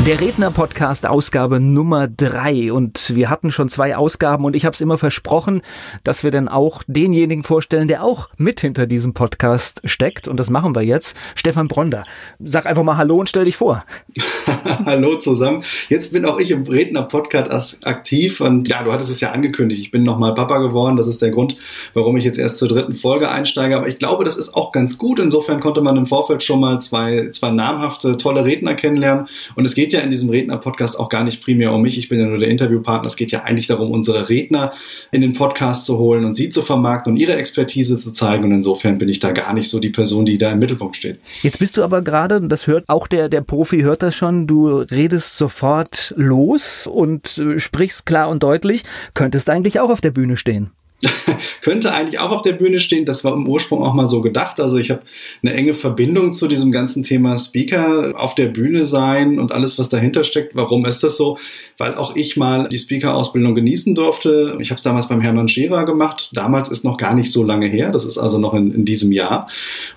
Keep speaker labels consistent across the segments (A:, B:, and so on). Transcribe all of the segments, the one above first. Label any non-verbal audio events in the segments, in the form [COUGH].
A: Der Redner-Podcast Ausgabe Nummer drei und wir hatten schon zwei Ausgaben und ich habe es immer versprochen, dass wir dann auch denjenigen vorstellen, der auch mit hinter diesem Podcast steckt und das machen wir jetzt. Stefan Bronder, sag einfach mal Hallo und stell dich vor. [LAUGHS]
B: Hallo zusammen. Jetzt bin auch ich im Redner-Podcast aktiv und ja, du hattest es ja angekündigt. Ich bin nochmal Papa geworden. Das ist der Grund, warum ich jetzt erst zur dritten Folge einsteige. Aber ich glaube, das ist auch ganz gut. Insofern konnte man im Vorfeld schon mal zwei, zwei namhafte, tolle Redner kennenlernen und es geht ja in diesem Redner-Podcast auch gar nicht primär um mich. Ich bin ja nur der Interviewpartner. Es geht ja eigentlich darum, unsere Redner in den Podcast zu holen und sie zu vermarkten und ihre Expertise zu zeigen. Und insofern bin ich da gar nicht so die Person, die da im Mittelpunkt steht.
A: Jetzt bist du aber gerade, das hört auch der, der Profi hört das schon, du redest sofort los und äh, sprichst klar und deutlich. Könntest eigentlich auch auf der Bühne stehen. [LAUGHS] [LAUGHS]
B: könnte eigentlich auch auf der Bühne stehen. Das war im Ursprung auch mal so gedacht. Also ich habe eine enge Verbindung zu diesem ganzen Thema Speaker auf der Bühne sein und alles, was dahinter steckt. Warum ist das so? Weil auch ich mal die Speaker-Ausbildung genießen durfte. Ich habe es damals beim Hermann Scherer gemacht. Damals ist noch gar nicht so lange her. Das ist also noch in, in diesem Jahr.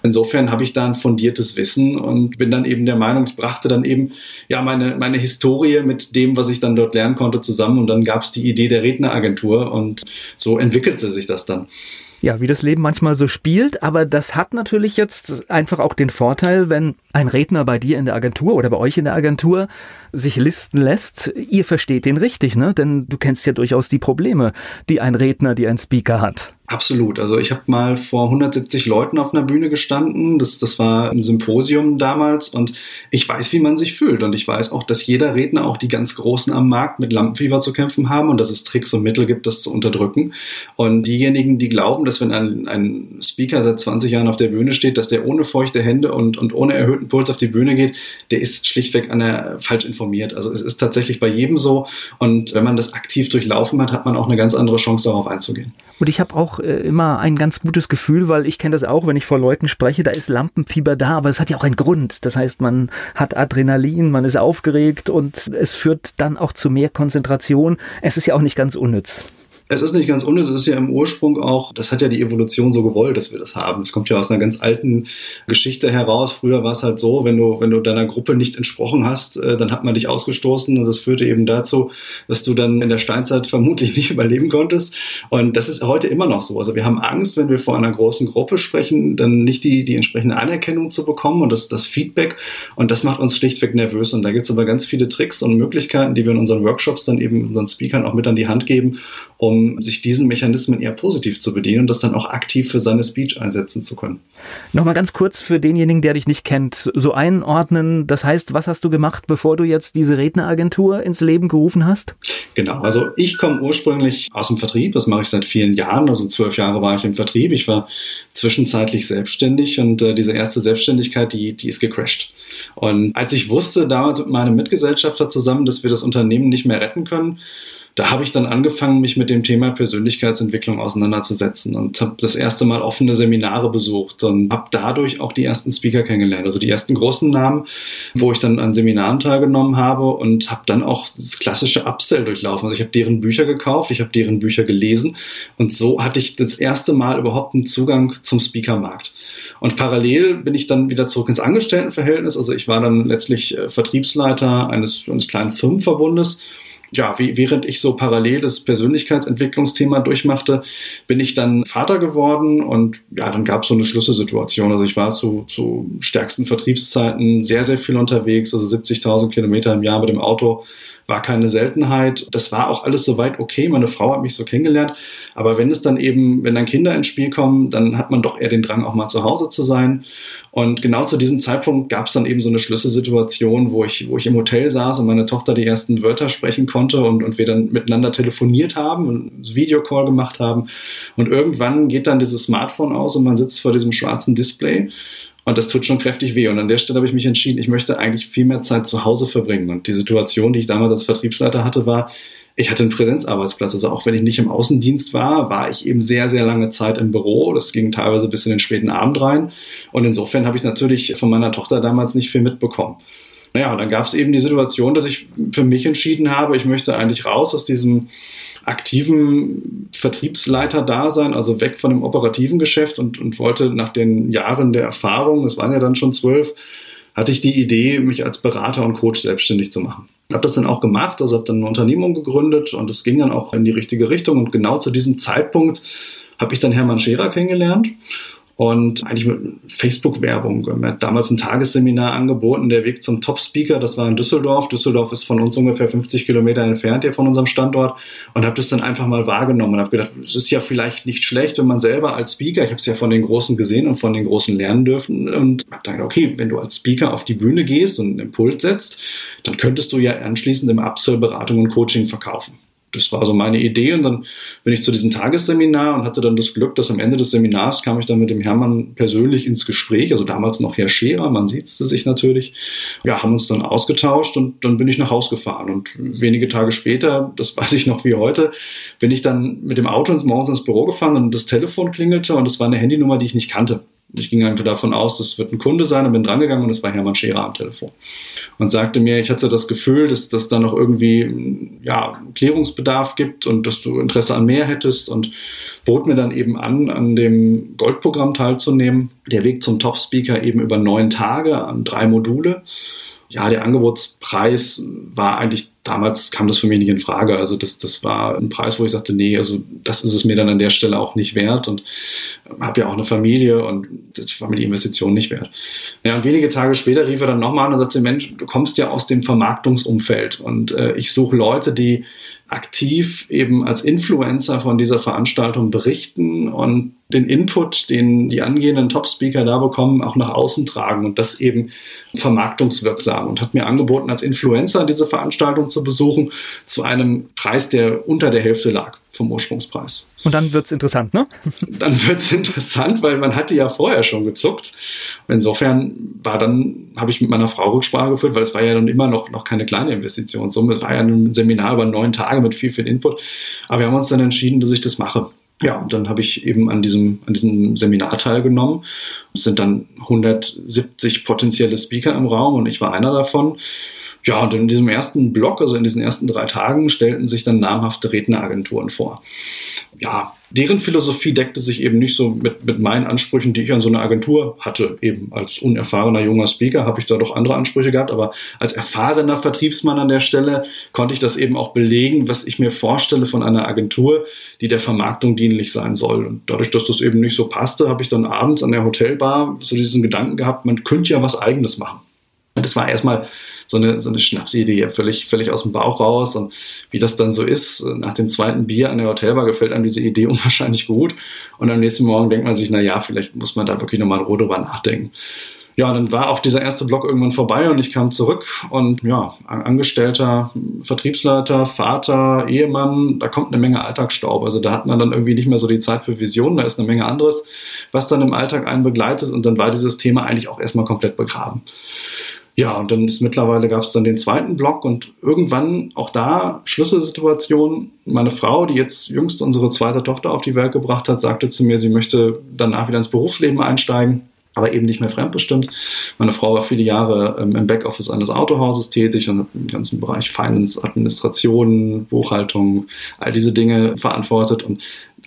B: Insofern habe ich da ein fundiertes Wissen und bin dann eben der Meinung, ich brachte dann eben ja meine, meine Historie mit dem, was ich dann dort lernen konnte, zusammen. Und dann gab es die Idee der Redneragentur und so entwickelt entwickelte sich das dann.
A: Ja, wie das Leben manchmal so spielt, aber das hat natürlich jetzt einfach auch den Vorteil, wenn ein Redner bei dir in der Agentur oder bei euch in der Agentur sich listen lässt, ihr versteht den richtig, ne? Denn du kennst ja durchaus die Probleme, die ein Redner, die ein Speaker hat.
B: Absolut. Also ich habe mal vor 170 Leuten auf einer Bühne gestanden. Das, das war ein Symposium damals und ich weiß, wie man sich fühlt. Und ich weiß auch, dass jeder Redner, auch die ganz Großen am Markt, mit Lampenfieber zu kämpfen haben und dass es Tricks und Mittel gibt, das zu unterdrücken. Und diejenigen, die glauben, dass wenn ein, ein Speaker seit 20 Jahren auf der Bühne steht, dass der ohne feuchte Hände und, und ohne erhöhten Puls auf die Bühne geht, der ist schlichtweg an der, falsch informiert. Also es ist tatsächlich bei jedem so. Und wenn man das aktiv durchlaufen hat, hat man auch eine ganz andere Chance, darauf einzugehen.
A: Und ich habe auch äh, immer ein ganz gutes Gefühl, weil ich kenne das auch, wenn ich vor Leuten spreche, da ist Lampenfieber da, aber es hat ja auch einen Grund. Das heißt, man hat Adrenalin, man ist aufgeregt und es führt dann auch zu mehr Konzentration. Es ist ja auch nicht ganz unnütz.
B: Es ist nicht ganz unnütz, es ist ja im Ursprung auch, das hat ja die Evolution so gewollt, dass wir das haben. Es kommt ja aus einer ganz alten Geschichte heraus. Früher war es halt so, wenn du, wenn du deiner Gruppe nicht entsprochen hast, äh, dann hat man dich ausgestoßen und das führte eben dazu, dass du dann in der Steinzeit vermutlich [LAUGHS] nicht überleben konntest. Und das ist heute immer noch so. Also wir haben Angst, wenn wir vor einer großen Gruppe sprechen, dann nicht die, die entsprechende Anerkennung zu bekommen und das, das Feedback. Und das macht uns schlichtweg nervös. Und da gibt es aber ganz viele Tricks und Möglichkeiten, die wir in unseren Workshops dann eben unseren Speakern auch mit an die Hand geben, um sich diesen Mechanismen eher positiv zu bedienen und das dann auch aktiv für seine Speech einsetzen zu können.
A: Nochmal ganz kurz für denjenigen, der dich nicht kennt, so einordnen. Das heißt, was hast du gemacht, bevor du jetzt diese Redneragentur ins Leben gerufen hast?
B: Genau, also ich komme ursprünglich aus dem Vertrieb, das mache ich seit vielen Jahren, also zwölf Jahre war ich im Vertrieb. Ich war zwischenzeitlich selbstständig und äh, diese erste Selbstständigkeit, die, die ist gecrashed. Und als ich wusste, damals mit meinem Mitgesellschafter zusammen, dass wir das Unternehmen nicht mehr retten können, da habe ich dann angefangen, mich mit dem Thema Persönlichkeitsentwicklung auseinanderzusetzen und habe das erste Mal offene Seminare besucht und habe dadurch auch die ersten Speaker kennengelernt, also die ersten großen Namen, wo ich dann an Seminaren teilgenommen habe und habe dann auch das klassische Upsell durchlaufen. Also ich habe deren Bücher gekauft, ich habe deren Bücher gelesen und so hatte ich das erste Mal überhaupt einen Zugang zum Speakermarkt. Und parallel bin ich dann wieder zurück ins Angestelltenverhältnis. Also ich war dann letztlich äh, Vertriebsleiter eines, eines kleinen Firmenverbundes ja, wie, während ich so parallel das Persönlichkeitsentwicklungsthema durchmachte, bin ich dann Vater geworden und ja, dann gab es so eine Schlüsselsituation. Also ich war zu, zu stärksten Vertriebszeiten sehr, sehr viel unterwegs, also 70.000 Kilometer im Jahr mit dem Auto war keine Seltenheit. Das war auch alles soweit okay. Meine Frau hat mich so kennengelernt. Aber wenn es dann eben, wenn dann Kinder ins Spiel kommen, dann hat man doch eher den Drang, auch mal zu Hause zu sein. Und genau zu diesem Zeitpunkt gab es dann eben so eine Schlüsselsituation, wo ich, wo ich im Hotel saß und meine Tochter die ersten Wörter sprechen konnte und, und wir dann miteinander telefoniert haben und Videocall gemacht haben. Und irgendwann geht dann dieses Smartphone aus und man sitzt vor diesem schwarzen Display und das tut schon kräftig weh. Und an der Stelle habe ich mich entschieden, ich möchte eigentlich viel mehr Zeit zu Hause verbringen. Und die Situation, die ich damals als Vertriebsleiter hatte, war, ich hatte einen Präsenzarbeitsplatz. Also auch wenn ich nicht im Außendienst war, war ich eben sehr, sehr lange Zeit im Büro. Das ging teilweise bis in den späten Abend rein. Und insofern habe ich natürlich von meiner Tochter damals nicht viel mitbekommen. Naja, und dann gab es eben die Situation, dass ich für mich entschieden habe, ich möchte eigentlich raus aus diesem aktiven Vertriebsleiter-Dasein, also weg von dem operativen Geschäft und, und wollte nach den Jahren der Erfahrung, das waren ja dann schon zwölf, hatte ich die Idee, mich als Berater und Coach selbstständig zu machen. Habe das dann auch gemacht, also habe dann eine Unternehmung gegründet und es ging dann auch in die richtige Richtung. Und genau zu diesem Zeitpunkt habe ich dann Hermann Scherer kennengelernt und eigentlich mit Facebook-Werbung. Wir haben damals ein Tagesseminar angeboten, der Weg zum Top-Speaker, das war in Düsseldorf. Düsseldorf ist von uns ungefähr 50 Kilometer entfernt hier von unserem Standort und habe das dann einfach mal wahrgenommen und habe gedacht, es ist ja vielleicht nicht schlecht, wenn man selber als Speaker, ich habe es ja von den Großen gesehen und von den Großen lernen dürfen und habe dann gedacht, okay, wenn du als Speaker auf die Bühne gehst und einen Impuls setzt, dann könntest du ja anschließend im Upsell Beratung und Coaching verkaufen das war so meine Idee. Und dann bin ich zu diesem Tagesseminar und hatte dann das Glück, dass am Ende des Seminars kam ich dann mit dem Hermann persönlich ins Gespräch. Also damals noch Herr Scherer, man sieht es sich natürlich. Ja, haben uns dann ausgetauscht und dann bin ich nach Hause gefahren. Und wenige Tage später, das weiß ich noch wie heute, bin ich dann mit dem Auto ins morgens ins Büro gefahren und das Telefon klingelte und es war eine Handynummer, die ich nicht kannte. Ich ging einfach davon aus, das wird ein Kunde sein und bin drangegangen und es war Hermann Scherer am Telefon und sagte mir, ich hatte das Gefühl, dass das da noch irgendwie ja, Klärungsbedarf gibt und dass du Interesse an mehr hättest und bot mir dann eben an, an dem Goldprogramm teilzunehmen. Der Weg zum Top-Speaker eben über neun Tage an drei Module ja, der Angebotspreis war eigentlich, damals kam das für mich nicht in Frage. Also das, das war ein Preis, wo ich sagte, nee, also das ist es mir dann an der Stelle auch nicht wert und habe ja auch eine Familie und das war mir die Investition nicht wert. Ja, und wenige Tage später rief er dann nochmal an und sagte, Mensch, du kommst ja aus dem Vermarktungsumfeld und äh, ich suche Leute, die aktiv eben als Influencer von dieser Veranstaltung berichten und den Input, den die angehenden Top-Speaker da bekommen, auch nach außen tragen und das eben vermarktungswirksam und hat mir angeboten, als Influencer diese Veranstaltung zu besuchen zu einem Preis, der unter der Hälfte lag vom Ursprungspreis.
A: Und dann wird es interessant, ne? [LAUGHS]
B: Dann wird es interessant, weil man hatte ja vorher schon gezuckt. insofern war dann, habe ich mit meiner Frau Rücksprache geführt, weil es war ja dann immer noch, noch keine kleine Investitionssumme. Es war ja ein Seminar über neun Tage mit viel, viel Input. Aber wir haben uns dann entschieden, dass ich das mache. Ja, und dann habe ich eben an diesem, an diesem Seminar teilgenommen. Es sind dann 170 potenzielle Speaker im Raum und ich war einer davon. Ja, und in diesem ersten Block, also in diesen ersten drei Tagen, stellten sich dann namhafte Redneragenturen vor. Ja, deren Philosophie deckte sich eben nicht so mit, mit meinen Ansprüchen, die ich an so eine Agentur hatte. Eben als unerfahrener junger Speaker habe ich da doch andere Ansprüche gehabt, aber als erfahrener Vertriebsmann an der Stelle konnte ich das eben auch belegen, was ich mir vorstelle von einer Agentur, die der Vermarktung dienlich sein soll. Und dadurch, dass das eben nicht so passte, habe ich dann abends an der Hotelbar so diesen Gedanken gehabt, man könnte ja was eigenes machen. Das war erstmal so eine, so eine Schnapsidee, völlig, völlig aus dem Bauch raus. Und wie das dann so ist, nach dem zweiten Bier an der Hotelbar gefällt einem diese Idee [LAUGHS] unwahrscheinlich gut. Und am nächsten Morgen denkt man sich, na ja, vielleicht muss man da wirklich nochmal Ruhe drüber nachdenken. Ja, dann war auch dieser erste Block irgendwann vorbei und ich kam zurück und ja, Angestellter, Vertriebsleiter, Vater, Ehemann, da kommt eine Menge Alltagsstaub. Also da hat man dann irgendwie nicht mehr so die Zeit für Visionen, da ist eine Menge anderes, was dann im Alltag einen begleitet und dann war dieses Thema eigentlich auch erstmal komplett begraben. Ja, und dann ist mittlerweile gab es dann den zweiten Block und irgendwann auch da Schlüsselsituation. Meine Frau, die jetzt jüngst unsere zweite Tochter auf die Welt gebracht hat, sagte zu mir, sie möchte danach wieder ins Berufsleben einsteigen, aber eben nicht mehr fremdbestimmt. Meine Frau war viele Jahre ähm, im Backoffice eines Autohauses tätig und hat im ganzen Bereich Finance, Administration, Buchhaltung, all diese Dinge verantwortet und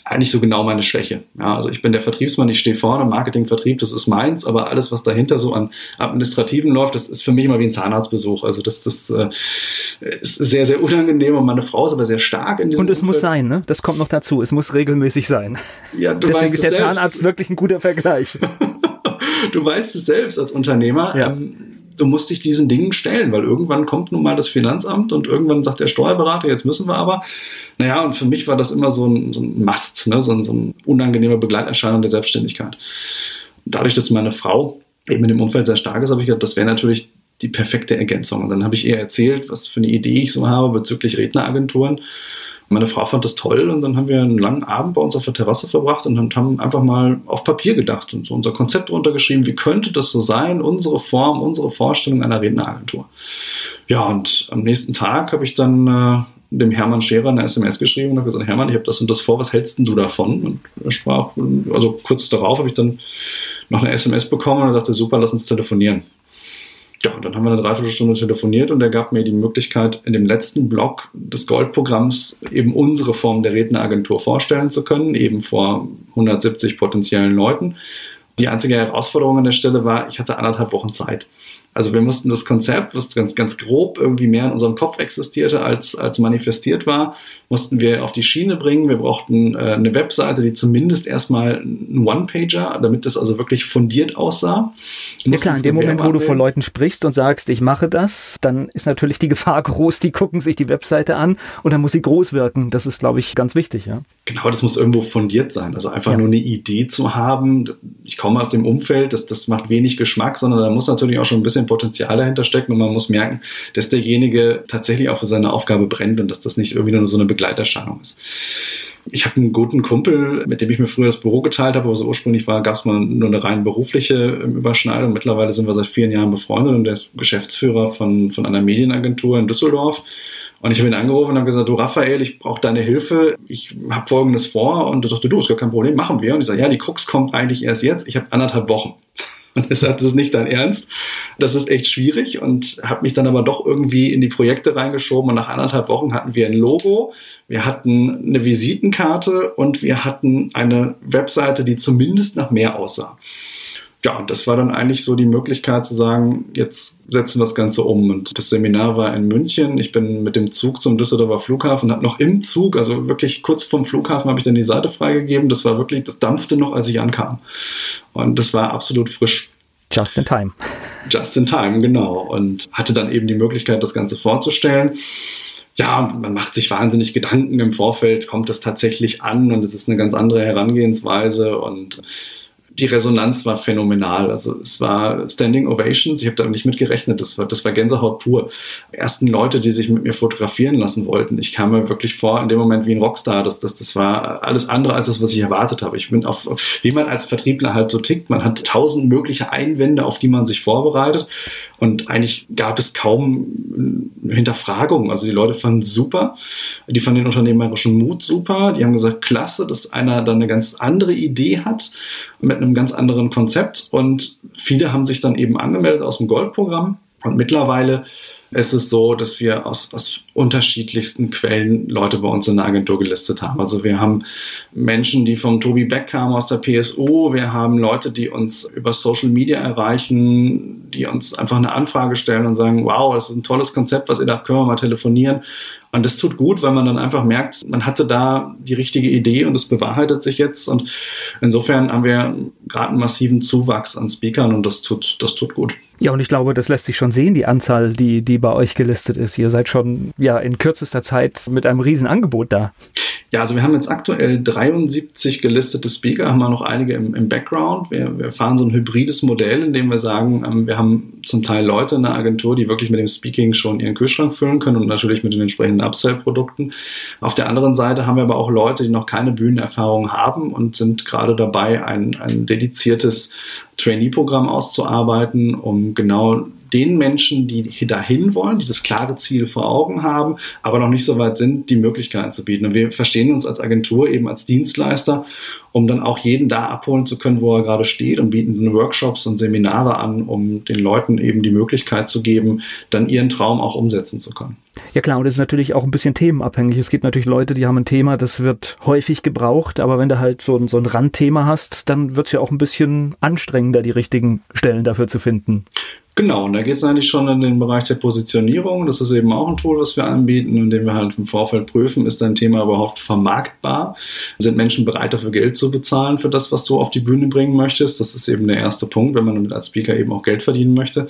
B: eigentlich so genau meine Schwäche. Ja, also ich bin der Vertriebsmann, ich stehe vorne, Marketing, Vertrieb, das ist meins, aber alles, was dahinter so an Administrativen läuft, das ist für mich immer wie ein Zahnarztbesuch. Also das, das äh, ist sehr, sehr unangenehm und meine Frau ist aber sehr stark in diesem
A: Und es Umfeld. muss sein, ne? Das kommt noch dazu. Es muss regelmäßig sein. Ja, du [LAUGHS] Deswegen ist der selbst. Zahnarzt wirklich ein guter Vergleich. [LAUGHS]
B: du weißt es selbst als Unternehmer. Ja. Ähm, du musst dich diesen Dingen stellen, weil irgendwann kommt nun mal das Finanzamt und irgendwann sagt der Steuerberater, jetzt müssen wir aber. Naja, und für mich war das immer so ein, so ein Mast, ne? so, ein, so ein unangenehmer Begleiterscheinung der Selbstständigkeit. dadurch, dass meine Frau eben in dem Umfeld sehr stark ist, habe ich gedacht, das wäre natürlich die perfekte Ergänzung. Und dann habe ich ihr erzählt, was für eine Idee ich so habe bezüglich Redneragenturen. Meine Frau fand das toll und dann haben wir einen langen Abend bei uns auf der Terrasse verbracht und haben einfach mal auf Papier gedacht und so unser Konzept runtergeschrieben, wie könnte das so sein, unsere Form, unsere Vorstellung einer Redneragentur. Ja, und am nächsten Tag habe ich dann äh, dem Hermann Scherer eine SMS geschrieben und habe gesagt, Hermann, ich habe das und das vor, was hältst du davon? Und er sprach, also kurz darauf habe ich dann noch eine SMS bekommen und er sagte, super, lass uns telefonieren. Ja, und dann haben wir eine Dreiviertelstunde telefoniert und er gab mir die Möglichkeit, in dem letzten Block des Goldprogramms eben unsere Form der Redneragentur vorstellen zu können, eben vor 170 potenziellen Leuten. Die einzige Herausforderung an der Stelle war, ich hatte anderthalb Wochen Zeit. Also wir mussten das Konzept, was ganz, ganz grob irgendwie mehr in unserem Kopf existierte, als, als manifestiert war, mussten wir auf die Schiene bringen. Wir brauchten äh, eine Webseite, die zumindest erstmal ein One-Pager, damit das also wirklich fundiert aussah.
A: Ja klar, in dem Moment, wo du vor Leuten sprichst und sagst, ich mache das, dann ist natürlich die Gefahr [LAUGHS] groß, die gucken sich die Webseite an und dann muss sie groß wirken. Das ist, glaube ich, ganz wichtig, ja.
B: Genau, das muss irgendwo fundiert sein. Also einfach ja. nur eine Idee zu haben. Ich komme aus dem Umfeld, das, das macht wenig Geschmack, sondern da muss natürlich auch schon ein bisschen Potenzial dahinter stecken und man muss merken, dass derjenige tatsächlich auch für seine Aufgabe brennt und dass das nicht irgendwie nur so eine Begleiterscheinung ist. Ich habe einen guten Kumpel, mit dem ich mir früher das Büro geteilt habe, aber so ursprünglich war, gab es mal nur eine rein berufliche ähm, Überschneidung. Mittlerweile sind wir seit vielen Jahren befreundet und der ist Geschäftsführer von, von einer Medienagentur in Düsseldorf. Und ich habe ihn angerufen und habe gesagt, du Raphael, ich brauche deine Hilfe. Ich habe Folgendes vor. Und er sagte, du, ist gar kein Problem, machen wir. Und ich sage, ja, die Krux kommt eigentlich erst jetzt. Ich habe anderthalb Wochen. Und er sagt, das ist nicht dein Ernst. Das ist echt schwierig und habe mich dann aber doch irgendwie in die Projekte reingeschoben. Und nach anderthalb Wochen hatten wir ein Logo, wir hatten eine Visitenkarte und wir hatten eine Webseite, die zumindest nach mehr aussah ja, und das war dann eigentlich so die Möglichkeit zu sagen, jetzt setzen wir das Ganze um. Und das Seminar war in München. Ich bin mit dem Zug zum Düsseldorfer Flughafen, habe noch im Zug, also wirklich kurz vorm Flughafen, habe ich dann die Seite freigegeben. Das war wirklich, das dampfte noch, als ich ankam. Und das war absolut frisch.
A: Just in time.
B: Just in time, genau. Und hatte dann eben die Möglichkeit, das Ganze vorzustellen ja, man macht sich wahnsinnig Gedanken im Vorfeld, kommt das tatsächlich an und es ist eine ganz andere Herangehensweise und die Resonanz war phänomenal. Also es war Standing Ovations, ich habe da nicht mit gerechnet, das war, das war Gänsehaut pur. Ersten Leute, die sich mit mir fotografieren lassen wollten. Ich kam mir wirklich vor in dem Moment wie ein Rockstar. Das, das, das war alles andere als das, was ich erwartet habe. Ich bin auf, wie man als Vertriebler halt so tickt, man hat tausend mögliche Einwände, auf die man sich vorbereitet. Und eigentlich gab es kaum Hinterfragungen. Also die Leute fanden es super. Die fanden den unternehmerischen Mut super. Die haben gesagt, klasse, dass einer da eine ganz andere Idee hat mit einem ganz anderen Konzept. Und viele haben sich dann eben angemeldet aus dem Goldprogramm. Und mittlerweile ist es so, dass wir aus, aus unterschiedlichsten Quellen Leute bei uns in der Agentur gelistet haben. Also wir haben Menschen, die vom Tobi Beck kamen aus der PSO, wir haben Leute, die uns über Social Media erreichen, die uns einfach eine Anfrage stellen und sagen, wow, das ist ein tolles Konzept, was ihr da können wir mal telefonieren. Und das tut gut, weil man dann einfach merkt, man hatte da die richtige Idee und es bewahrheitet sich jetzt. Und insofern haben wir gerade einen massiven Zuwachs an Speakern und das tut, das tut gut.
A: Ja, und ich glaube, das lässt sich schon sehen, die Anzahl, die, die bei euch gelistet ist. Ihr seid schon ja in kürzester Zeit mit einem riesen Angebot da.
B: Ja, also wir haben jetzt aktuell 73 gelistete Speaker, haben wir noch einige im, im Background. Wir, wir, fahren so ein hybrides Modell, in dem wir sagen, ähm, wir haben zum Teil Leute in der Agentur, die wirklich mit dem Speaking schon ihren Kühlschrank füllen können und natürlich mit den entsprechenden Upsell-Produkten. Auf der anderen Seite haben wir aber auch Leute, die noch keine Bühnenerfahrung haben und sind gerade dabei, ein, ein dediziertes Trainee-Programm auszuarbeiten, um genau den Menschen, die dahin wollen, die das klare Ziel vor Augen haben, aber noch nicht so weit sind, die Möglichkeiten zu bieten. Und wir verstehen uns als Agentur eben als Dienstleister, um dann auch jeden da abholen zu können, wo er gerade steht und bieten Workshops und Seminare an, um den Leuten eben die Möglichkeit zu geben, dann ihren Traum auch umsetzen zu können.
A: Ja klar, und das ist natürlich auch ein bisschen themenabhängig. Es gibt natürlich Leute, die haben ein Thema, das wird häufig gebraucht, aber wenn du halt so ein, so ein Randthema hast, dann wird es ja auch ein bisschen anstrengender, die richtigen Stellen dafür zu finden.
B: Genau, und da geht es eigentlich schon in den Bereich der Positionierung. Das ist eben auch ein Tool, was wir anbieten, indem wir halt im Vorfeld prüfen, ist dein Thema überhaupt vermarktbar? Sind Menschen bereit, dafür Geld zu bezahlen für das, was du auf die Bühne bringen möchtest? Das ist eben der erste Punkt, wenn man als Speaker eben auch Geld verdienen möchte. Und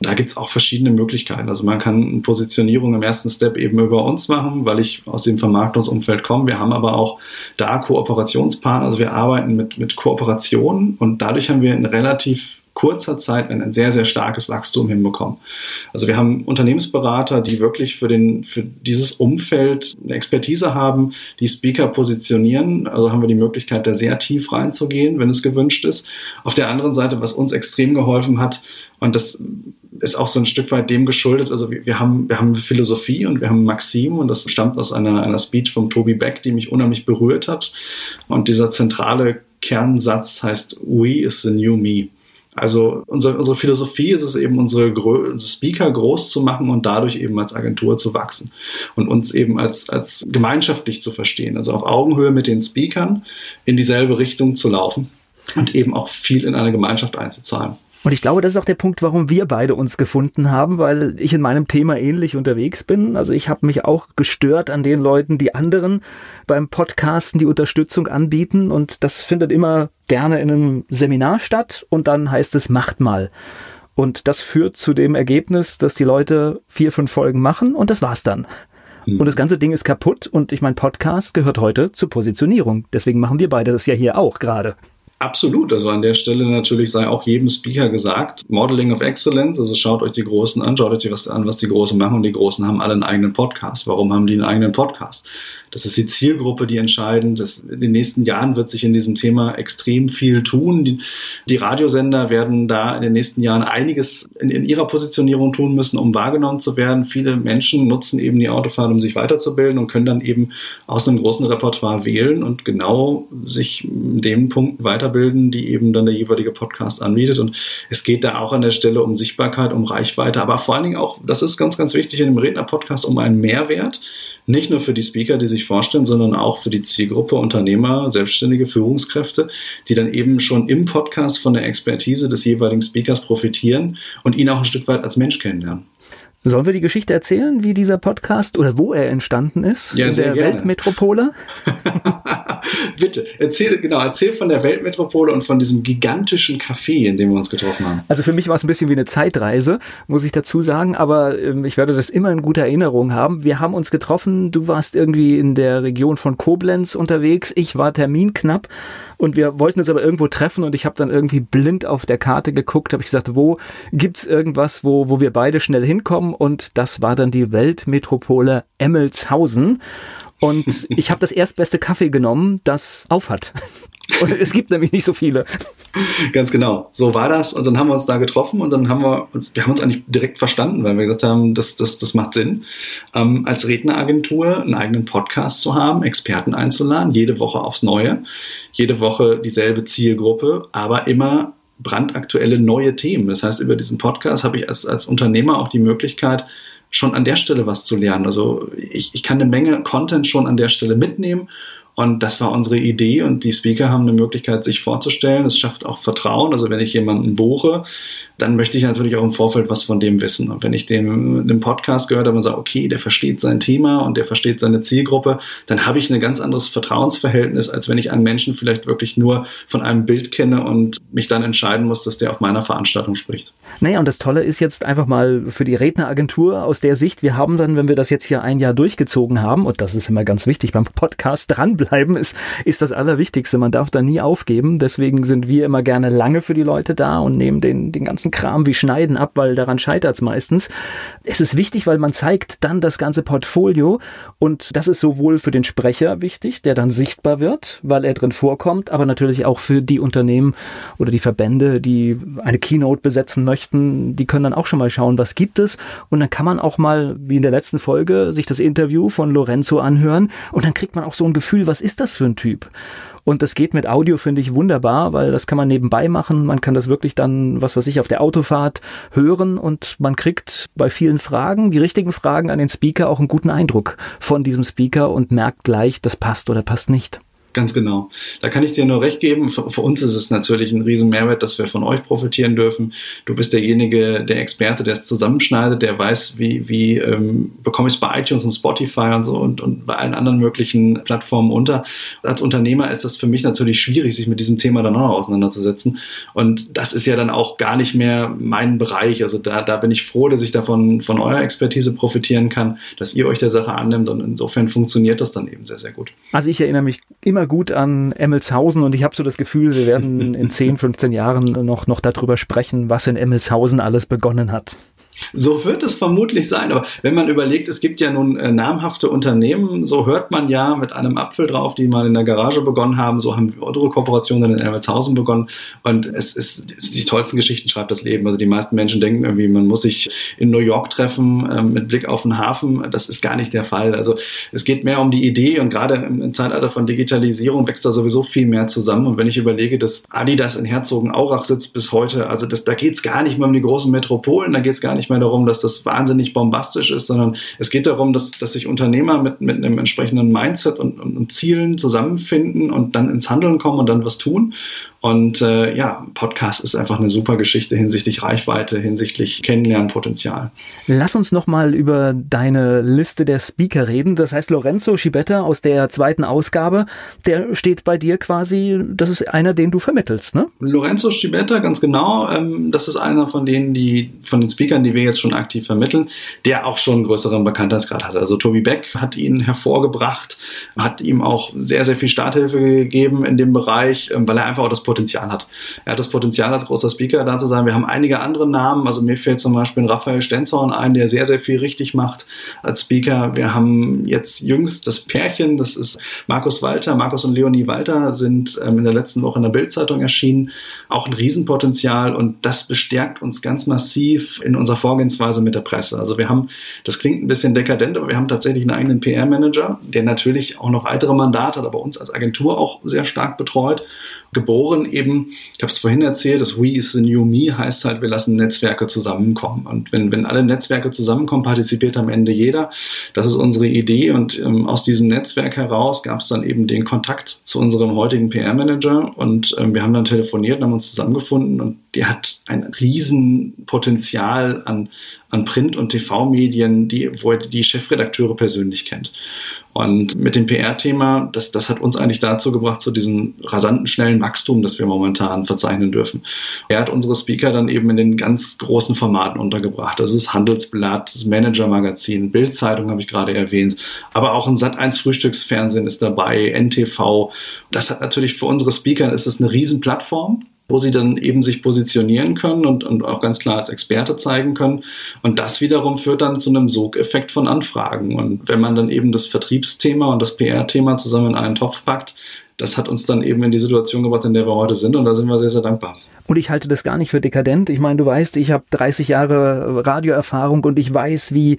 B: da gibt es auch verschiedene Möglichkeiten. Also man kann eine Positionierung im ersten Step eben über uns machen, weil ich aus dem Vermarktungsumfeld komme. Wir haben aber auch da Kooperationspartner. Also wir arbeiten mit, mit Kooperationen und dadurch haben wir ein relativ kurzer Zeit ein, sehr, sehr starkes Wachstum hinbekommen. Also wir haben Unternehmensberater, die wirklich für, den, für dieses Umfeld eine Expertise haben, die Speaker positionieren. Also haben wir die Möglichkeit, da sehr tief reinzugehen, wenn es gewünscht ist. Auf der anderen Seite, was uns extrem geholfen hat, und das ist auch so ein Stück weit dem geschuldet. Also wir, wir, haben, wir haben Philosophie und wir haben Maxim und das stammt aus einer, einer Speech von Toby Beck, die mich unheimlich berührt hat. Und dieser zentrale Kernsatz heißt We is the new me. Also unsere, unsere Philosophie ist es eben, unsere, unsere, Speaker groß zu machen und dadurch eben als Agentur zu wachsen und uns eben als, als gemeinschaftlich zu verstehen. Also auf Augenhöhe mit den Speakern in dieselbe Richtung zu laufen und eben auch viel in eine Gemeinschaft einzuzahlen.
A: Und ich glaube, das ist auch der Punkt, warum wir beide uns gefunden haben, weil ich in meinem Thema ähnlich unterwegs bin. Also ich habe mich auch gestört an den Leuten, die anderen beim Podcasten die Unterstützung anbieten. Und das findet immer gerne in einem Seminar statt und dann heißt es, macht mal. Und das führt zu dem Ergebnis, dass die Leute vier, fünf Folgen machen und das war's dann. Und das ganze Ding ist kaputt und ich mein Podcast gehört heute zur Positionierung. Deswegen machen wir beide das ja hier auch gerade.
B: Absolut. Also an der Stelle natürlich sei auch jedem Speaker gesagt, Modeling of Excellence, also schaut euch die Großen an, schaut euch was an, was die Großen machen und die Großen haben alle einen eigenen Podcast. Warum haben die einen eigenen Podcast? Das ist die Zielgruppe, die entscheidend ist. In den nächsten Jahren wird sich in diesem Thema extrem viel tun. Die, die Radiosender werden da in den nächsten Jahren einiges in, in, ihrer Positionierung tun müssen, um wahrgenommen zu werden. Viele Menschen nutzen eben die Autofahrt, um sich weiterzubilden und können dann eben aus einem großen Repertoire wählen und genau sich in dem Punkt weiterbilden, die eben dann der jeweilige Podcast anbietet. Und es geht da auch an der Stelle um Sichtbarkeit, um Reichweite, aber vor allen Dingen auch, das ist ganz, ganz wichtig in dem Redner-Podcast, um einen Mehrwert nicht nur für die Speaker, die sich vorstellen, sondern auch für die Zielgruppe Unternehmer, selbstständige Führungskräfte, die dann eben schon im Podcast von der Expertise des jeweiligen Speakers profitieren und ihn auch ein Stück weit als Mensch kennenlernen.
A: Sollen wir die Geschichte erzählen, wie dieser Podcast oder wo er entstanden ist?
B: Ja, in der
A: gerne. Weltmetropole? [LAUGHS] [LAUGHS]
B: Bitte, erzähl, genau, erzähl von der Weltmetropole und von diesem gigantischen Café, in dem wir uns getroffen haben.
A: Also für mich war es ein bisschen wie eine Zeitreise, muss ich dazu sagen, aber ähm, ich werde das immer in guter Erinnerung haben. Wir haben uns getroffen, du warst irgendwie in der Region von Koblenz unterwegs, ich war terminknapp und wir wollten uns aber irgendwo treffen und ich habe dann irgendwie blind auf der Karte geguckt, habe ich gesagt, wo gibt's irgendwas, wo, wo wir beide schnell hinkommen und das war dann die Weltmetropole Emmelshausen. Und ich habe das erstbeste Kaffee genommen, das aufhat. [LAUGHS] Und es gibt nämlich nicht so viele.
B: Ganz genau. So war das. Und dann haben wir uns da getroffen und dann haben wir uns, wir haben uns eigentlich direkt verstanden, weil wir gesagt haben, das, das, das macht Sinn, ähm, als Redneragentur einen eigenen Podcast zu haben, Experten einzuladen, jede Woche aufs Neue, jede Woche dieselbe Zielgruppe, aber immer brandaktuelle neue Themen. Das heißt, über diesen Podcast habe ich als, als Unternehmer auch die Möglichkeit, schon an der Stelle was zu lernen. Also ich, ich kann eine Menge Content schon an der Stelle mitnehmen und das war unsere Idee und die Speaker haben eine Möglichkeit, sich vorzustellen. Es schafft auch Vertrauen. Also wenn ich jemanden buche, dann möchte ich natürlich auch im Vorfeld was von dem wissen. Und wenn ich in einem Podcast gehört habe und sage, okay, der versteht sein Thema und der versteht seine Zielgruppe, dann habe ich ein ganz anderes Vertrauensverhältnis, als wenn ich einen Menschen vielleicht wirklich nur von einem Bild kenne und mich dann entscheiden muss, dass der auf meiner Veranstaltung spricht.
A: Naja, und das Tolle ist jetzt einfach mal für die Redneragentur aus der Sicht, wir haben dann, wenn wir das jetzt hier ein Jahr durchgezogen haben, und das ist immer ganz wichtig beim Podcast, dranbleiben ist, ist das Allerwichtigste. Man darf da nie aufgeben. Deswegen sind wir immer gerne lange für die Leute da und nehmen den, den ganzen Kram wie Schneiden ab, weil daran scheitert es meistens. Es ist wichtig, weil man zeigt dann das ganze Portfolio und das ist sowohl für den Sprecher wichtig, der dann sichtbar wird, weil er drin vorkommt, aber natürlich auch für die Unternehmen oder die Verbände, die eine Keynote besetzen möchten, die können dann auch schon mal schauen, was gibt es und dann kann man auch mal, wie in der letzten Folge, sich das Interview von Lorenzo anhören und dann kriegt man auch so ein Gefühl, was ist das für ein Typ? Und das geht mit Audio, finde ich, wunderbar, weil das kann man nebenbei machen. Man kann das wirklich dann, was weiß ich, auf der Autofahrt hören und man kriegt bei vielen Fragen, die richtigen Fragen an den Speaker, auch einen guten Eindruck von diesem Speaker und merkt gleich, das passt oder passt nicht.
B: Ganz genau. Da kann ich dir nur recht geben. Für, für, uns ist es natürlich ein riesen Mehrwert, dass wir von euch profitieren dürfen. Du bist derjenige, der Experte, der es zusammenschneidet, der weiß, wie, wie ähm, bekomme ich es bei iTunes und Spotify und so und, und bei allen anderen möglichen Plattformen unter. Als Unternehmer ist das für mich natürlich schwierig, sich mit diesem Thema dann auch auseinanderzusetzen. Und das ist ja dann auch gar nicht mehr mein Bereich. Also da, da bin ich froh, dass ich davon von eurer Expertise profitieren kann, dass ihr euch der Sache annimmt und insofern funktioniert das dann eben sehr, sehr gut.
A: Also ich erinnere mich immer gut an Emmelshausen und ich habe so das Gefühl, wir werden [LAUGHS] in 10, 15 Jahren noch, noch darüber sprechen, was in Emmelshausen alles begonnen hat.
B: So wird es vermutlich sein. Aber wenn man überlegt, es gibt ja nun äh, namhafte Unternehmen, so hört man ja mit einem Apfel drauf, die mal in der Garage begonnen haben. So haben unsere Kooperationen in Ermelshausen begonnen. Und es ist die tollsten Geschichten schreibt das Leben. Also die meisten Menschen denken irgendwie, man muss sich in New York treffen äh, mit Blick auf den Hafen. Das ist gar nicht der Fall. Also es geht mehr um die Idee und gerade im, im Zeitalter von Digitalisierung wächst da sowieso viel mehr zusammen. Und wenn ich überlege, dass Adidas in Herzogenaurach sitzt bis heute, also das, da geht es gar nicht mehr um die großen Metropolen, da geht es gar nicht mehr darum, dass das wahnsinnig bombastisch ist, sondern es geht darum, dass, dass sich Unternehmer mit, mit einem entsprechenden Mindset und, und, und Zielen zusammenfinden und dann ins Handeln kommen und dann was tun. Und äh, ja, Podcast ist einfach eine super Geschichte hinsichtlich Reichweite, hinsichtlich Kennenlernpotenzial.
A: Lass uns nochmal über deine Liste der Speaker reden. Das heißt, Lorenzo Schibetta aus der zweiten Ausgabe, der steht bei dir quasi, das ist einer, den du vermittelst, ne?
B: Lorenzo Schibetta, ganz genau. Ähm, das ist einer von denen, die, von den Speakern, die wir jetzt schon aktiv vermitteln, der auch schon einen größeren Bekanntheitsgrad hat. Also Tobi Beck hat ihn hervorgebracht, hat ihm auch sehr, sehr viel Starthilfe gegeben in dem Bereich, ähm, weil er einfach auch das Potenzial hat. Er hat das Potenzial, als großer Speaker da zu sein. Wir haben einige andere Namen. Also mir fällt zum Beispiel Raphael Stenzhorn ein, der sehr, sehr viel richtig macht als Speaker. Wir haben jetzt jüngst das Pärchen, das ist Markus Walter. Markus und Leonie Walter sind ähm, in der letzten Woche in der Bildzeitung erschienen. Auch ein Riesenpotenzial und das bestärkt uns ganz massiv in unserer Vorgehensweise mit der Presse. Also wir haben, das klingt ein bisschen dekadent, aber wir haben tatsächlich einen eigenen PR-Manager, der natürlich auch noch weitere Mandate hat, aber uns als Agentur auch sehr stark betreut geboren eben, ich habe es vorhin erzählt, das We is the New Me heißt halt, wir lassen Netzwerke zusammenkommen. Und wenn, wenn alle Netzwerke zusammenkommen, partizipiert am Ende jeder. Das ist unsere Idee und ähm, aus diesem Netzwerk heraus gab es dann eben den Kontakt zu unserem heutigen PR-Manager und ähm, wir haben dann telefoniert und haben uns zusammengefunden und der hat ein Riesenpotenzial an, an Print- und TV-Medien, die, wo er die Chefredakteure persönlich kennt. Und mit dem PR-Thema, das, das hat uns eigentlich dazu gebracht, zu diesem rasanten, schnellen Wachstum, das wir momentan verzeichnen dürfen. Er hat unsere Speaker dann eben in den ganz großen Formaten untergebracht. Das ist Handelsblatt, das Manager-Magazin, Bildzeitung habe ich gerade erwähnt, aber auch ein Sat1 Frühstücksfernsehen ist dabei, NTV. Das hat natürlich für unsere Speaker ist es eine Riesenplattform wo sie dann eben sich positionieren können und, und auch ganz klar als Experte zeigen können. Und das wiederum führt dann zu einem Sogeffekt von Anfragen. Und wenn man dann eben das Vertriebsthema und das PR-Thema zusammen in einen Topf packt, das hat uns dann eben in die Situation gebracht, in der wir heute sind und da sind wir sehr, sehr dankbar.
A: Und ich halte das gar nicht für dekadent. Ich meine, du weißt, ich habe 30 Jahre Radioerfahrung und ich weiß, wie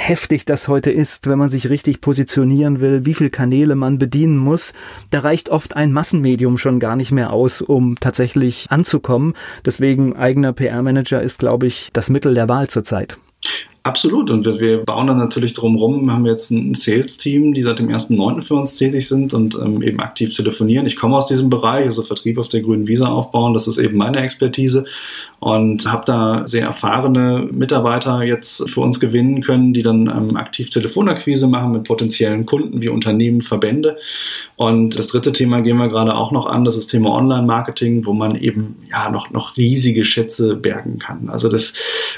A: heftig das heute ist, wenn man sich richtig positionieren will, wie viele Kanäle man bedienen muss. Da reicht oft ein Massenmedium schon gar nicht mehr aus, um tatsächlich anzukommen. Deswegen eigener PR-Manager ist, glaube ich, das Mittel der Wahl zurzeit.
B: Absolut. Und wir, bauen dann natürlich drumherum. Wir haben jetzt ein Sales-Team, die seit dem 1.9. für uns tätig sind und ähm, eben aktiv telefonieren. Ich komme aus diesem Bereich, also Vertrieb auf der grünen Visa aufbauen. Das ist eben meine Expertise und habe da sehr erfahrene Mitarbeiter jetzt für uns gewinnen können, die dann ähm, aktiv Telefonakquise machen mit potenziellen Kunden wie Unternehmen, Verbände. Und das dritte Thema gehen wir gerade auch noch an, das ist das Thema Online-Marketing, wo man eben ja noch, noch riesige Schätze bergen kann. Also das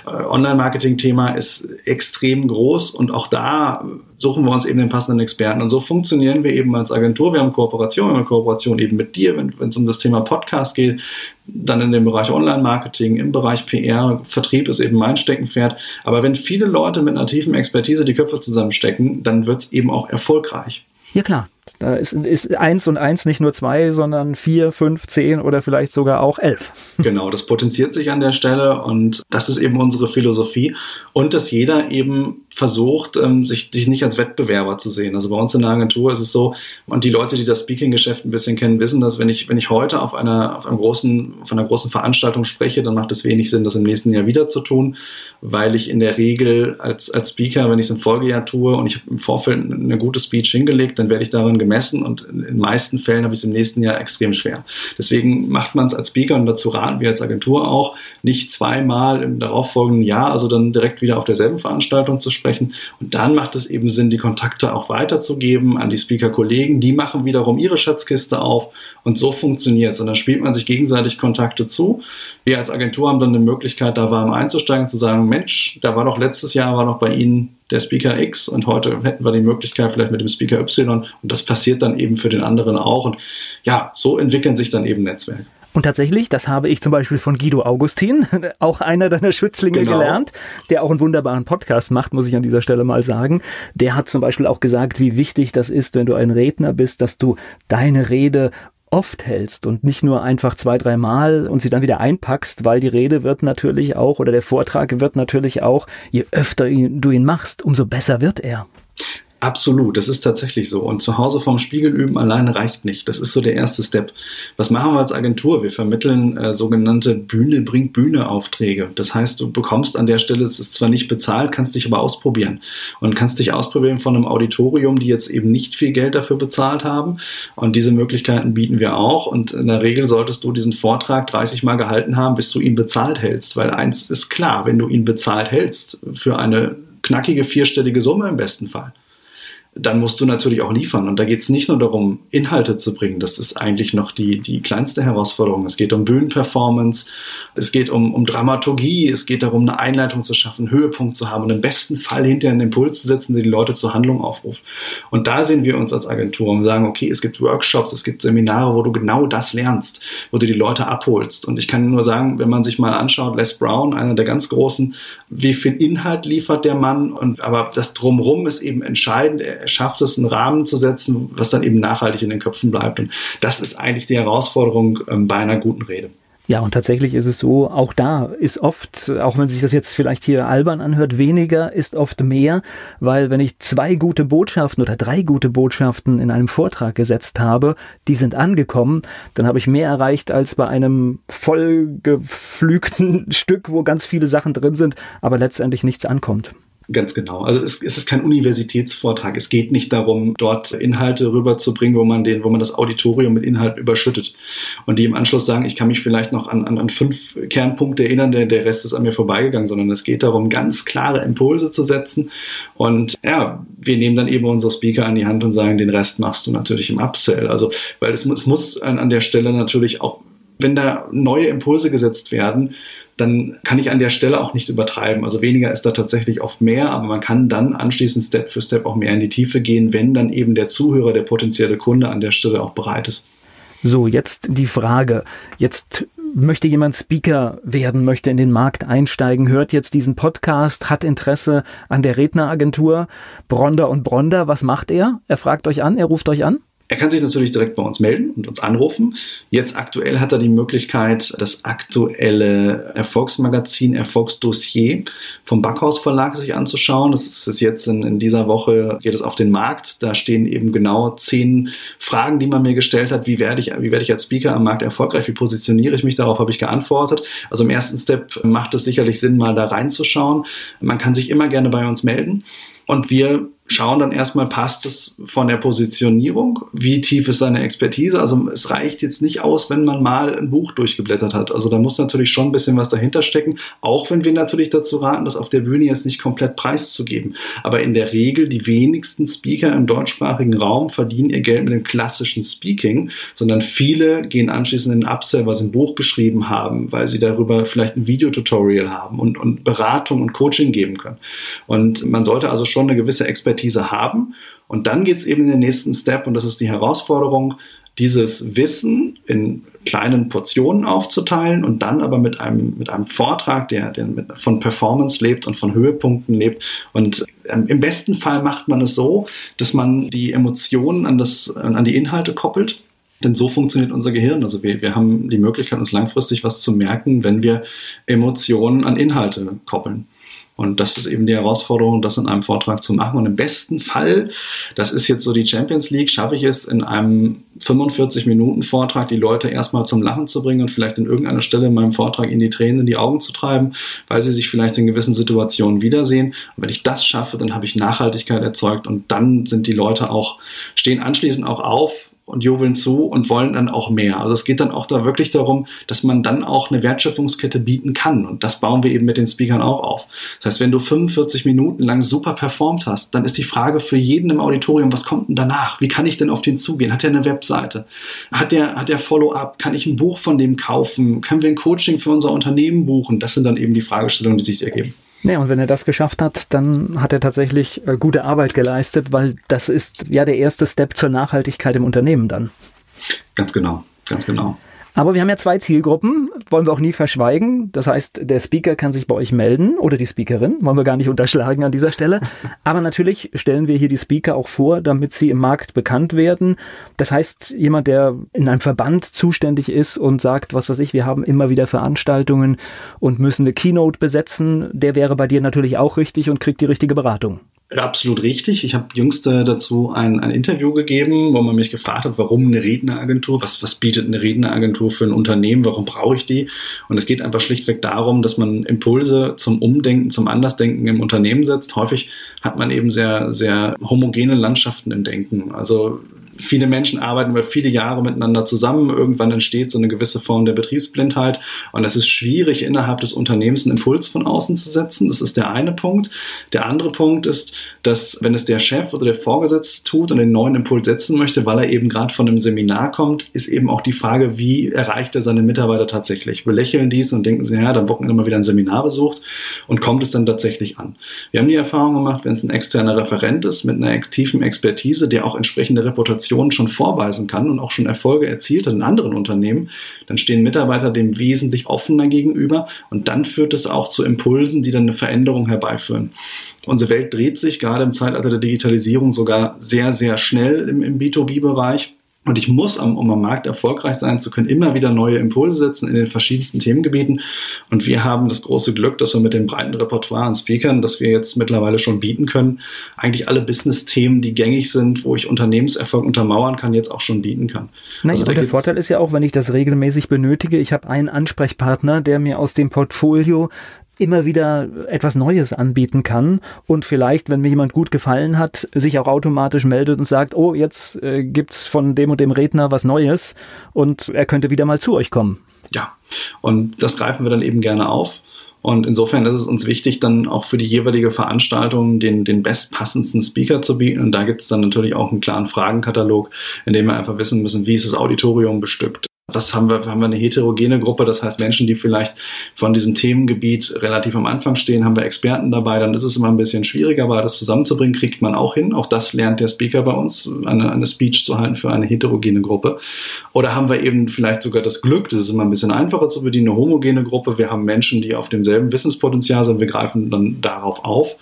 B: äh, Online-Marketing-Thema ist extrem groß und auch da suchen wir uns eben den passenden Experten. Und so funktionieren wir eben als Agentur. Wir haben Kooperation, wir haben Kooperation eben mit dir, wenn, wenn es um das Thema Podcast geht, dann in dem Bereich Online-Marketing, im Bereich PR, Vertrieb ist eben mein Steckenpferd. Aber wenn viele Leute mit einer tiefen Expertise die Köpfe zusammenstecken, dann wird es eben auch erfolgreich.
A: Ja klar, da ist, ist eins und eins nicht nur zwei, sondern vier, fünf, zehn oder vielleicht sogar auch elf. [LAUGHS]
B: Genau, das potenziert sich an der Stelle und das ist eben unsere Philosophie. Und dass jeder eben versucht, ähm, sich, sich nicht als Wettbewerber zu sehen. Also bei uns in der Agentur ist es so, und die Leute, die das Speaking-Geschäft ein bisschen kennen, wissen, dass wenn ich, wenn ich heute auf einer, auf einem großen, auf einer großen Veranstaltung spreche, dann macht es wenig Sinn, das im nächsten Jahr wieder zu tun, weil ich in der Regel als, als Speaker, wenn ich es im Folgejahr tue und ich habe im Vorfeld eine gute Speech hingelegt, dann werde ich darin gemessen und in den meisten Fällen habe ich es im nächsten Jahr extrem schwer. Deswegen macht man es als Speaker und dazu raten wir als Agentur auch, nicht zweimal im darauffolgenden Jahr, also dann direkt wieder auf derselben Veranstaltung zu sprechen. Und dann macht es eben Sinn, die Kontakte auch weiterzugeben an die Speaker-Kollegen. Die machen wiederum ihre Schatzkiste auf und so funktioniert es. Und dann spielt man sich gegenseitig Kontakte zu. Wir als Agentur haben dann eine Möglichkeit, da warm einzusteigen, zu sagen, Mensch, da war doch letztes Jahr, war noch bei Ihnen der Speaker X und heute hätten wir die Möglichkeit vielleicht mit dem Speaker Y und das passiert dann eben für den anderen auch. Und ja, so entwickeln sich dann eben Netzwerke.
A: Und tatsächlich, das habe ich zum Beispiel von Guido Augustin, [LAUGHS] auch einer deiner Schützlinge genau. gelernt, der auch einen wunderbaren Podcast macht, muss ich an dieser Stelle mal sagen. Der hat zum Beispiel auch gesagt, wie wichtig das ist, wenn du ein Redner bist, dass du deine Rede oft hältst und nicht nur einfach zwei, dreimal und sie dann wieder einpackst, weil die Rede wird natürlich auch oder der Vortrag wird natürlich auch, je öfter du ihn machst, umso besser wird er.
B: Absolut, das ist tatsächlich so. Und zu Hause vorm Spiegel üben alleine reicht nicht. Das ist so der erste Step. Was machen wir als Agentur? Wir vermitteln äh, sogenannte Bühne bringt Bühne Aufträge. Das heißt, du bekommst an der Stelle, es ist zwar nicht bezahlt, kannst dich aber ausprobieren. Und kannst dich ausprobieren von einem Auditorium, die jetzt eben nicht viel Geld dafür bezahlt haben. Und diese Möglichkeiten bieten wir auch. Und in der Regel solltest du diesen Vortrag 30 Mal gehalten haben, bis du ihn bezahlt hältst. Weil eins ist klar, wenn du ihn bezahlt hältst, für eine knackige vierstellige Summe im besten Fall, dann musst du natürlich auch liefern. Und da geht es nicht nur darum, Inhalte zu bringen. Das ist eigentlich noch die, die kleinste Herausforderung. Es geht um Bühnenperformance, es geht um, um Dramaturgie, es geht darum, eine Einleitung zu schaffen, einen Höhepunkt zu haben und im besten Fall hinterher einen Impuls zu setzen, der die Leute zur Handlung aufruft. Und da sehen wir uns als Agentur und sagen, okay, es gibt Workshops, es gibt Seminare, wo du genau das lernst, wo du die Leute abholst. Und ich kann nur sagen, wenn man sich mal anschaut, Les Brown, einer der ganz großen, wie viel Inhalt liefert der Mann? Und aber das Drumrum ist eben entscheidend. Schafft es, einen Rahmen zu setzen, was dann eben nachhaltig in den Köpfen bleibt. Und das ist eigentlich die Herausforderung ähm, bei einer guten Rede.
A: Ja, und tatsächlich ist es so, auch da ist oft, auch wenn sich das jetzt vielleicht hier albern anhört, weniger ist oft mehr, weil wenn ich zwei gute Botschaften oder drei gute Botschaften in einem Vortrag gesetzt habe, die sind angekommen, dann habe ich mehr erreicht als bei einem vollgeflügten [LAUGHS] Stück, wo ganz viele Sachen drin sind, aber letztendlich nichts ankommt.
B: Ganz genau. Also es, es, ist kein Universitätsvortrag. Es geht nicht darum, dort Inhalte rüberzubringen, wo man den, wo man das Auditorium mit Inhalten überschüttet. Und die im Anschluss sagen, ich kann mich vielleicht noch an, an, an fünf Kernpunkte erinnern, der, der Rest ist an mir vorbeigegangen, sondern es geht darum, ganz klare Impulse zu setzen. Und ja, wir nehmen dann eben unsere Speaker an die Hand und sagen, den Rest machst du natürlich im Upsell. Also, weil es, es muss an, an der Stelle natürlich auch wenn da neue Impulse gesetzt werden, dann kann ich an der Stelle auch nicht übertreiben. Also weniger ist da tatsächlich oft mehr, aber man kann dann anschließend Step für Step auch mehr in die Tiefe gehen, wenn dann eben der Zuhörer, der potenzielle Kunde an der Stelle auch bereit ist.
A: So, jetzt die Frage. Jetzt möchte jemand Speaker werden, möchte in den Markt einsteigen, hört jetzt diesen Podcast, hat Interesse an der Redneragentur Bronder und Bronder. Was macht er? Er fragt euch an, er ruft euch an?
B: Er kann sich natürlich direkt bei uns melden und uns anrufen. Jetzt aktuell hat er die Möglichkeit, das aktuelle Erfolgsmagazin Erfolgsdossier vom Backhaus Verlag sich anzuschauen. Das ist jetzt in, in dieser Woche, geht es auf den Markt. Da stehen eben genau zehn Fragen, die man mir gestellt hat. Wie werde ich, wie werde ich als Speaker am Markt erfolgreich? Wie positioniere ich mich? Darauf habe ich geantwortet. Also im ersten Step macht es sicherlich Sinn, mal da reinzuschauen. Man kann sich immer gerne bei uns melden. Und wir schauen dann erstmal, passt es von der Positionierung, wie tief ist seine Expertise. Also es reicht jetzt nicht aus, wenn man mal ein Buch durchgeblättert hat. Also da muss natürlich schon ein bisschen was dahinter stecken, auch wenn wir natürlich dazu raten, das auf der Bühne jetzt nicht komplett preiszugeben. Aber in der Regel, die wenigsten Speaker im deutschsprachigen Raum verdienen ihr Geld mit dem klassischen Speaking, sondern viele gehen anschließend in den Upsell, was sie ein Buch geschrieben haben, weil sie darüber vielleicht ein Videotutorial haben und, und Beratung und Coaching geben können. Und man sollte also schon eine gewisse Expertise Expertise haben. Und dann geht es eben in den nächsten Step, und das ist die Herausforderung, dieses Wissen in kleinen Portionen aufzuteilen und dann aber mit einem, mit einem Vortrag, der, der von Performance lebt und von Höhepunkten lebt. Und ähm, im besten Fall macht man es so, dass man die Emotionen an, das, an die Inhalte koppelt. Denn so funktioniert unser Gehirn. Also wir, wir haben die Möglichkeit, uns langfristig was zu merken, wenn wir Emotionen an Inhalte koppeln. Und das ist eben die Herausforderung, das in einem Vortrag zu machen. Und im besten Fall, das ist jetzt so die Champions League, schaffe ich es in einem 45-Minuten-Vortrag, die Leute erstmal zum Lachen zu bringen und vielleicht in irgendeiner Stelle in meinem Vortrag in die Tränen in die Augen zu treiben, weil sie sich vielleicht in gewissen Situationen wiedersehen. Und wenn ich das schaffe, dann habe ich Nachhaltigkeit erzeugt und dann sind die Leute auch, stehen anschließend auch auf, und jubeln zu und wollen dann auch mehr. Also es geht dann auch da wirklich darum, dass man dann auch eine Wertschöpfungskette bieten kann. Und das bauen wir eben mit den Speakern auch auf. Das heißt, wenn du 45 Minuten lang super performt hast, dann ist die Frage für jeden im Auditorium, was kommt denn danach? Wie kann ich denn auf den zugehen? Hat er eine Webseite? Hat der, hat der Follow-up? Kann ich ein Buch von dem kaufen? Können wir ein Coaching für unser Unternehmen buchen? Das sind dann eben die Fragestellungen, die sich ergeben.
A: Nee, und wenn er das geschafft hat, dann hat er tatsächlich äh, gute Arbeit geleistet, weil das ist ja der erste Step zur Nachhaltigkeit im Unternehmen dann.
B: Ganz genau, ganz genau.
A: Aber wir haben ja zwei Zielgruppen, wollen wir auch nie verschweigen. Das heißt, der Speaker kann sich bei euch melden oder die Speakerin, wollen wir gar nicht [LAUGHS] unterschlagen an dieser Stelle. Aber natürlich stellen wir hier die Speaker auch vor, damit sie im Markt bekannt werden. Das heißt, jemand, der in einem Verband zuständig ist und sagt, was weiß ich, wir haben immer wieder Veranstaltungen und müssen eine Keynote besetzen, der wäre bei dir natürlich auch richtig und kriegt die richtige Beratung.
B: Absolut richtig. Ich habe jüngst dazu ein, ein Interview gegeben, wo man mich gefragt hat, warum eine Redneragentur, was, was bietet eine Redneragentur für ein Unternehmen, warum brauche ich die? Und es geht einfach schlichtweg darum, dass man Impulse zum Umdenken, zum Andersdenken im Unternehmen setzt. Häufig hat man eben sehr, sehr homogene Landschaften im Denken. Also viele Menschen arbeiten über viele Jahre miteinander zusammen. Irgendwann entsteht so eine gewisse Form der Betriebsblindheit. Und es ist schwierig, innerhalb des Unternehmens einen Impuls von außen zu setzen. Das ist der eine Punkt. Der andere Punkt ist, dass wenn es der Chef oder der Vorgesetzte tut und den neuen Impuls setzen möchte, weil er eben gerade von einem Seminar kommt, ist eben auch die Frage, wie erreicht er seine Mitarbeiter tatsächlich? Belächeln dies und denken sie, ja, dann Wochenende mal wieder ein Seminar besucht und kommt es dann tatsächlich an. Wir haben die Erfahrung gemacht, wenn es ein externer Referent ist mit einer tiefen Expertise, der auch entsprechende Reputation Positionen schon vorweisen kann und auch schon Erfolge erzielt hat in anderen Unternehmen, dann stehen Mitarbeiter dem wesentlich offener gegenüber und dann führt es auch zu Impulsen, die dann eine Veränderung herbeiführen. Unsere Welt dreht sich gerade im Zeitalter der Digitalisierung sogar sehr, sehr schnell im, im B2B-Bereich. Und ich muss, um am Markt erfolgreich sein zu können, immer wieder neue Impulse setzen in den verschiedensten Themengebieten. Und wir haben das große Glück, dass wir mit dem breiten Repertoire an Speakern, das wir jetzt mittlerweile schon bieten können, eigentlich alle Business-Themen, die gängig sind, wo ich Unternehmenserfolg untermauern kann, jetzt auch schon bieten kann.
A: Nein, also der Vorteil ist ja auch, wenn ich das regelmäßig benötige, ich habe einen Ansprechpartner, der mir aus dem Portfolio immer wieder etwas Neues anbieten kann und vielleicht, wenn mir jemand gut gefallen hat, sich auch automatisch meldet und sagt, oh, jetzt äh, gibt's von dem und dem Redner was Neues und er könnte wieder mal zu euch kommen.
B: Ja, und das greifen wir dann eben gerne auf. Und insofern ist es uns wichtig, dann auch für die jeweilige Veranstaltung den, den bestpassendsten Speaker zu bieten. Und da gibt es dann natürlich auch einen klaren Fragenkatalog, in dem wir einfach wissen müssen, wie ist das Auditorium bestückt, was haben wir? Haben wir eine heterogene Gruppe, das heißt Menschen, die vielleicht von diesem Themengebiet relativ am Anfang stehen, haben wir Experten dabei, dann ist es immer ein bisschen schwieriger, aber das zusammenzubringen kriegt man auch hin. Auch das lernt der Speaker bei uns, eine, eine Speech zu halten für eine heterogene Gruppe. Oder haben wir eben vielleicht sogar das Glück, das ist immer ein bisschen einfacher zu bedienen, eine homogene Gruppe. Wir haben Menschen, die auf demselben Wissenspotenzial sind, wir greifen dann darauf auf.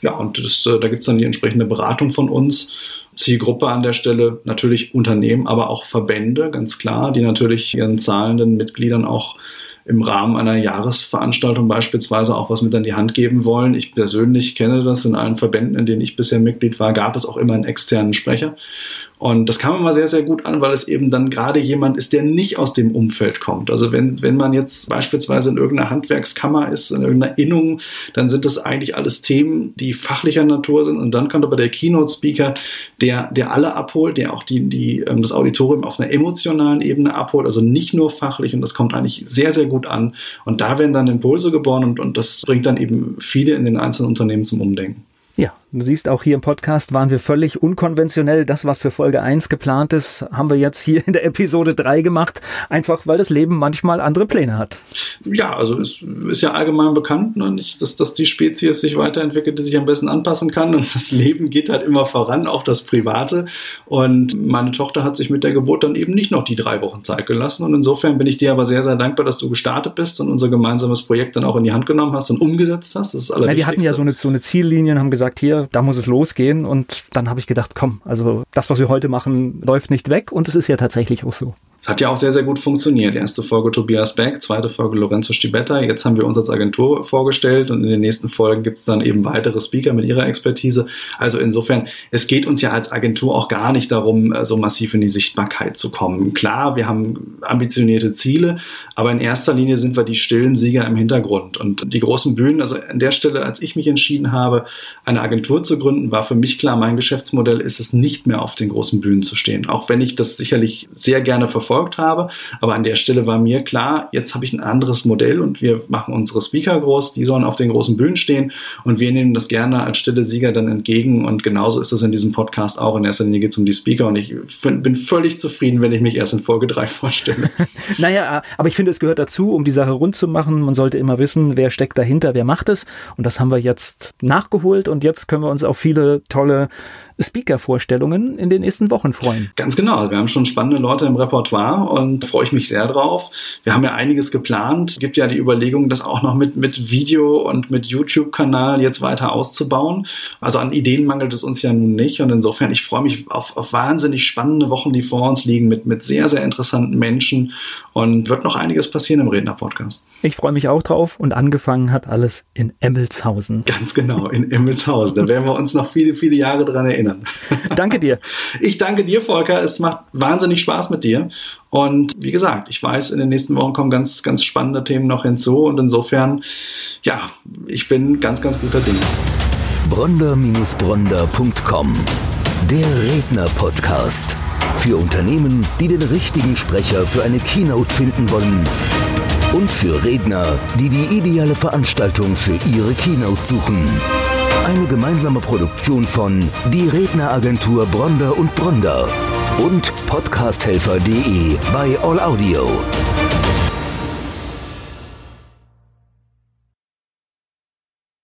B: Ja, und das, äh, da gibt es dann die entsprechende Beratung von uns Zielgruppe an der Stelle natürlich Unternehmen, aber auch Verbände, ganz klar, die natürlich ihren zahlenden Mitgliedern auch im Rahmen einer Jahresveranstaltung beispielsweise auch was mit an die Hand geben wollen. Ich persönlich kenne das in allen Verbänden, in denen ich bisher Mitglied war, gab es auch immer einen externen Sprecher. Und das kam immer sehr, sehr gut an, weil es eben dann gerade jemand ist, der nicht aus dem Umfeld kommt. Also wenn, wenn man jetzt beispielsweise in irgendeiner Handwerkskammer ist, in irgendeiner Innung, dann sind das eigentlich alles Themen, die fachlicher Natur sind. Und dann kommt aber der Keynote-Speaker, der, der alle abholt, der auch die, die, ähm, das Auditorium auf einer emotionalen Ebene abholt, also nicht nur fachlich. Und das kommt eigentlich sehr, sehr gut an. Und da werden dann Impulse geboren und, und das bringt dann eben viele in den einzelnen Unternehmen zum Umdenken.
A: Ja, du siehst auch hier im Podcast waren wir völlig unkonventionell. Das, was für Folge 1 geplant ist, haben wir jetzt hier in der Episode 3 gemacht. Einfach, weil das Leben manchmal andere Pläne hat.
B: Ja, also es ist ja allgemein bekannt, ne, nicht, dass, dass die Spezies sich weiterentwickelt, die sich am besten anpassen kann. Und das Leben geht halt immer voran, auch das Private. Und meine Tochter hat sich mit der Geburt dann eben nicht noch die drei Wochen Zeit gelassen. Und insofern bin ich dir aber sehr, sehr dankbar, dass du gestartet bist und unser gemeinsames Projekt dann auch in die Hand genommen hast und umgesetzt hast. Das ist
A: alles. Wir hatten ja so eine, so eine Ziellinie und haben gesagt, gesagt, da muss es losgehen. Und dann habe ich gedacht, komm, also das, was wir heute machen, läuft nicht weg. Und es ist ja tatsächlich auch so.
B: Es hat ja auch sehr, sehr gut funktioniert. Erste Folge Tobias Beck, zweite Folge Lorenzo Stibetta. Jetzt haben wir uns als Agentur vorgestellt und in den nächsten Folgen gibt es dann eben weitere Speaker mit ihrer Expertise. Also insofern, es geht uns ja als Agentur auch gar nicht darum, äh, so massiv in die Sichtbarkeit zu kommen. Klar, wir haben ambitionierte Ziele, aber in erster Linie sind wir die stillen Sieger im Hintergrund. Und die großen Bühnen, also an der Stelle, als ich mich entschieden habe, eine Agentur zu gründen, war für mich klar, mein Geschäftsmodell ist es nicht mehr auf den großen Bühnen zu stehen. Auch wenn ich das sicherlich sehr gerne verfolge verfolgt habe. Aber an der Stelle war mir klar, jetzt habe ich ein anderes Modell und wir machen unsere Speaker groß, die sollen auf den großen Bühnen stehen und wir nehmen das gerne als stille Sieger dann entgegen. Und genauso ist das in diesem Podcast auch. In erster Linie geht es um die Speaker und ich bin völlig zufrieden, wenn ich mich erst in Folge 3 [LAUGHS] vorstelle. [LAUGHS]
A: naja, aber ich finde, es gehört dazu, um die Sache rund zu machen. Man sollte immer wissen, wer steckt dahinter, wer macht es. Und das haben wir jetzt nachgeholt und jetzt können wir uns auf viele tolle Speaker-Vorstellungen in den nächsten Wochen freuen.
B: Ganz genau. Wir haben schon spannende Leute im Repertoire und freue ich mich sehr drauf. Wir haben ja einiges geplant. Es gibt ja die Überlegung, das auch noch mit, mit Video und mit YouTube-Kanal jetzt weiter auszubauen. Also an Ideen mangelt es uns ja nun nicht. Und insofern, ich freue mich auf, auf wahnsinnig spannende Wochen, die vor uns liegen, mit, mit sehr, sehr interessanten Menschen. Und wird noch einiges passieren im Redner-Podcast.
A: Ich freue mich auch drauf. Und angefangen hat alles in Emmelshausen.
B: Ganz genau, in Emmelshausen. Da werden wir uns noch viele, viele Jahre dran erinnern. [LAUGHS]
A: Danke dir.
B: Ich danke dir, Volker. Es macht wahnsinnig Spaß mit dir. Und wie gesagt, ich weiß, in den nächsten Wochen kommen ganz, ganz spannende Themen noch hinzu. Und insofern, ja, ich bin ganz, ganz guter Ding.
C: Bronder-Bronder.com Der Redner-Podcast. Für Unternehmen, die den richtigen Sprecher für eine Keynote finden wollen. Und für Redner, die die ideale Veranstaltung für ihre Keynote suchen. Eine gemeinsame Produktion von Die Redneragentur Bronder und Bronder und podcasthelfer.de bei All Audio.